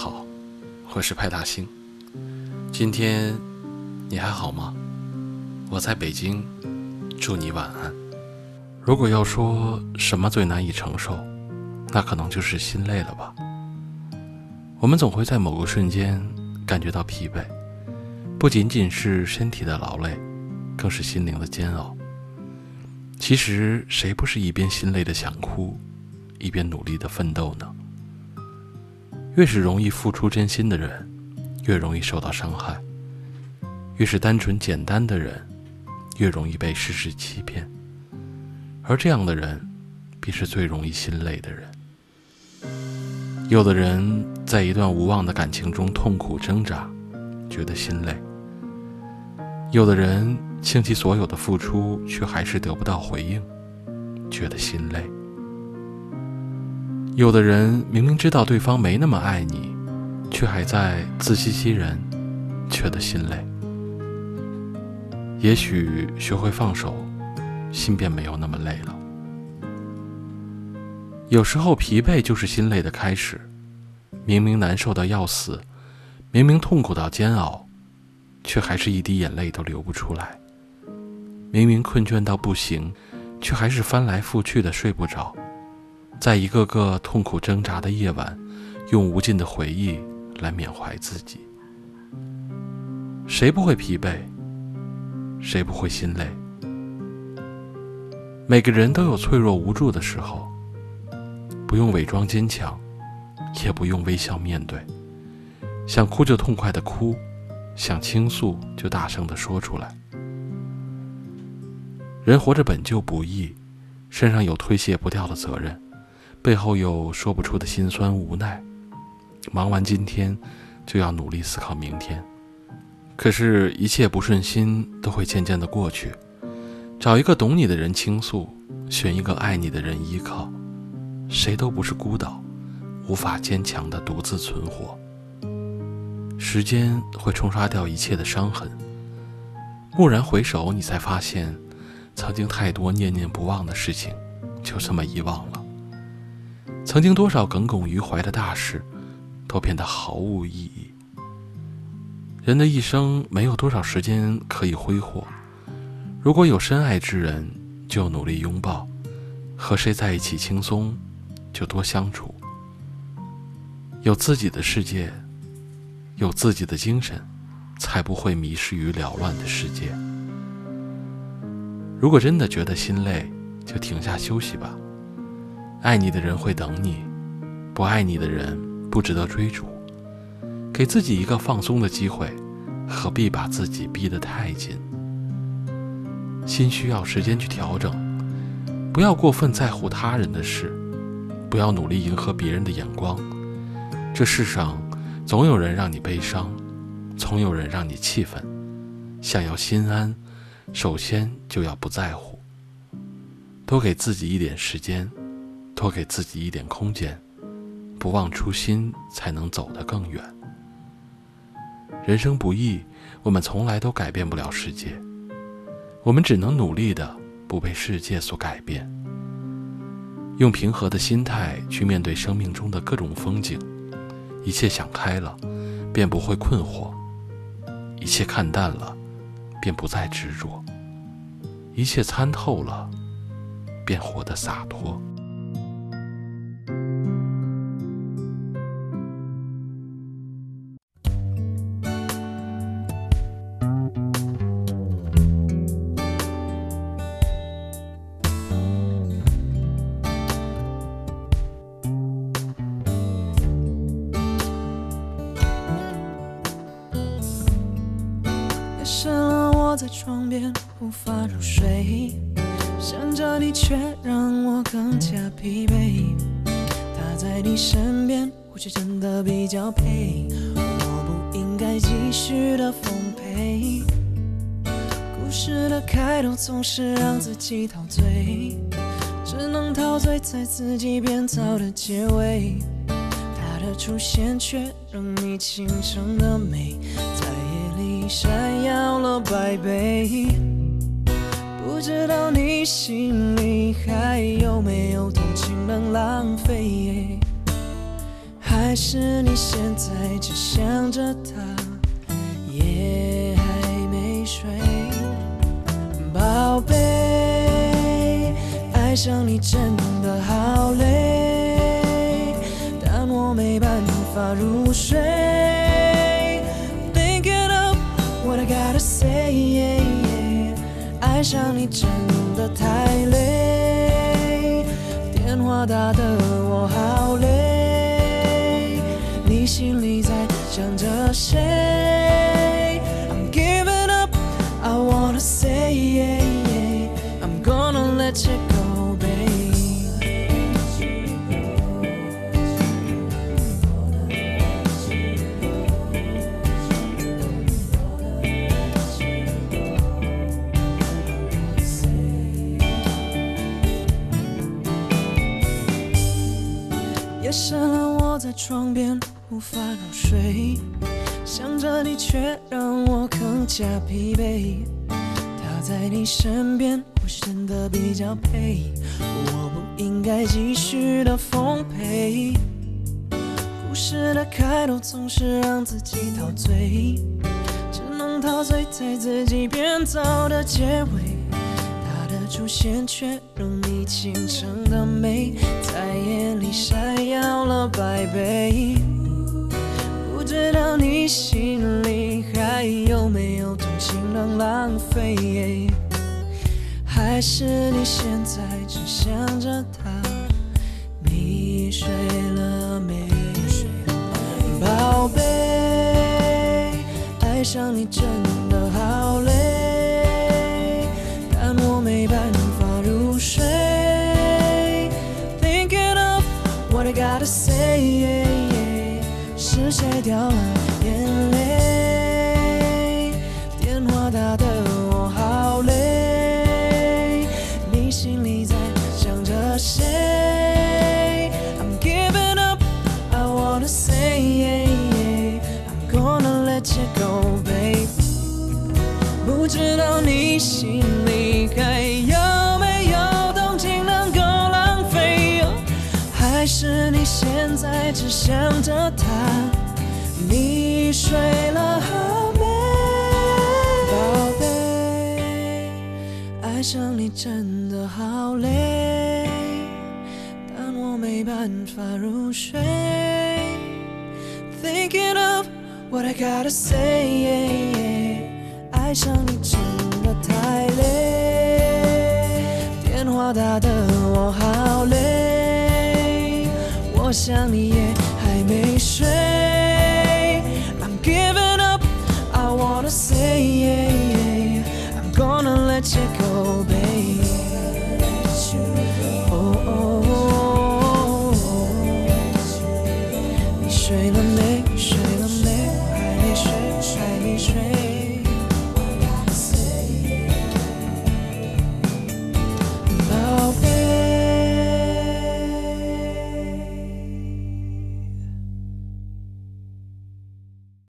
好，我是派大星。今天你还好吗？我在北京，祝你晚安。如果要说什么最难以承受，那可能就是心累了吧。我们总会在某个瞬间感觉到疲惫，不仅仅是身体的劳累，更是心灵的煎熬。其实，谁不是一边心累的想哭，一边努力的奋斗呢？越是容易付出真心的人，越容易受到伤害；越是单纯简单的人，越容易被世事欺骗。而这样的人，便是最容易心累的人。有的人在一段无望的感情中痛苦挣扎，觉得心累；有的人倾其所有的付出，却还是得不到回应，觉得心累。有的人明明知道对方没那么爱你，却还在自欺欺人，觉得心累。也许学会放手，心便没有那么累了。有时候疲惫就是心累的开始，明明难受到要死，明明痛苦到煎熬，却还是一滴眼泪都流不出来。明明困倦到不行，却还是翻来覆去的睡不着。在一个个痛苦挣扎的夜晚，用无尽的回忆来缅怀自己。谁不会疲惫？谁不会心累？每个人都有脆弱无助的时候，不用伪装坚强，也不用微笑面对。想哭就痛快的哭，想倾诉就大声的说出来。人活着本就不易，身上有推卸不掉的责任。背后有说不出的心酸无奈，忙完今天，就要努力思考明天。可是，一切不顺心都会渐渐的过去。找一个懂你的人倾诉，选一个爱你的人依靠。谁都不是孤岛，无法坚强的独自存活。时间会冲刷掉一切的伤痕。蓦然回首，你才发现，曾经太多念念不忘的事情，就这么遗忘了。曾经多少耿耿于怀的大事，都变得毫无意义。人的一生没有多少时间可以挥霍，如果有深爱之人，就努力拥抱；和谁在一起轻松，就多相处。有自己的世界，有自己的精神，才不会迷失于缭乱的世界。如果真的觉得心累，就停下休息吧。爱你的人会等你，不爱你的人不值得追逐。给自己一个放松的机会，何必把自己逼得太紧？心需要时间去调整，不要过分在乎他人的事，不要努力迎合别人的眼光。这世上总有人让你悲伤，总有人让你气愤。想要心安，首先就要不在乎。多给自己一点时间。多给自己一点空间，不忘初心，才能走得更远。人生不易，我们从来都改变不了世界，我们只能努力的不被世界所改变。用平和的心态去面对生命中的各种风景，一切想开了，便不会困惑；一切看淡了，便不再执着；一切参透了，便活得洒脱。在床边无法入睡，想着你却让我更加疲惫。他在你身边，或许真的比较配。我不应该继续的奉陪。故事的开头总是让自己陶醉，只能陶醉在自己编造的结尾。他的出现却让你倾城的美。闪耀了百倍，不知道你心里还有没有同情能浪费？还是你现在只想着他，夜还没睡，宝贝，爱上你真的好累，但我没办法入睡。想你真的太累，电话打得我好累，你心里在想着谁？无法入睡，想着你却让我更加疲惫。他在你身边，我显得比较配，我不应该继续的奉陪。故事的开头总是让自己陶醉，只能陶醉在自己编造的结尾。他的出现却让你倾城的美在眼里闪耀了百倍。知道你心里还有没有同情能浪费？还是你现在只想着他？你睡了没？宝贝，爱上你真的好累，但我没办法入睡。Thinking of what I gotta say，是谁掉了。还是你现在只想着他？你睡了没，宝贝？爱上你真的好累，但我没办法入睡。Thinking of what I gotta say，爱上你真的太累，电话打得我好累，我想你也还没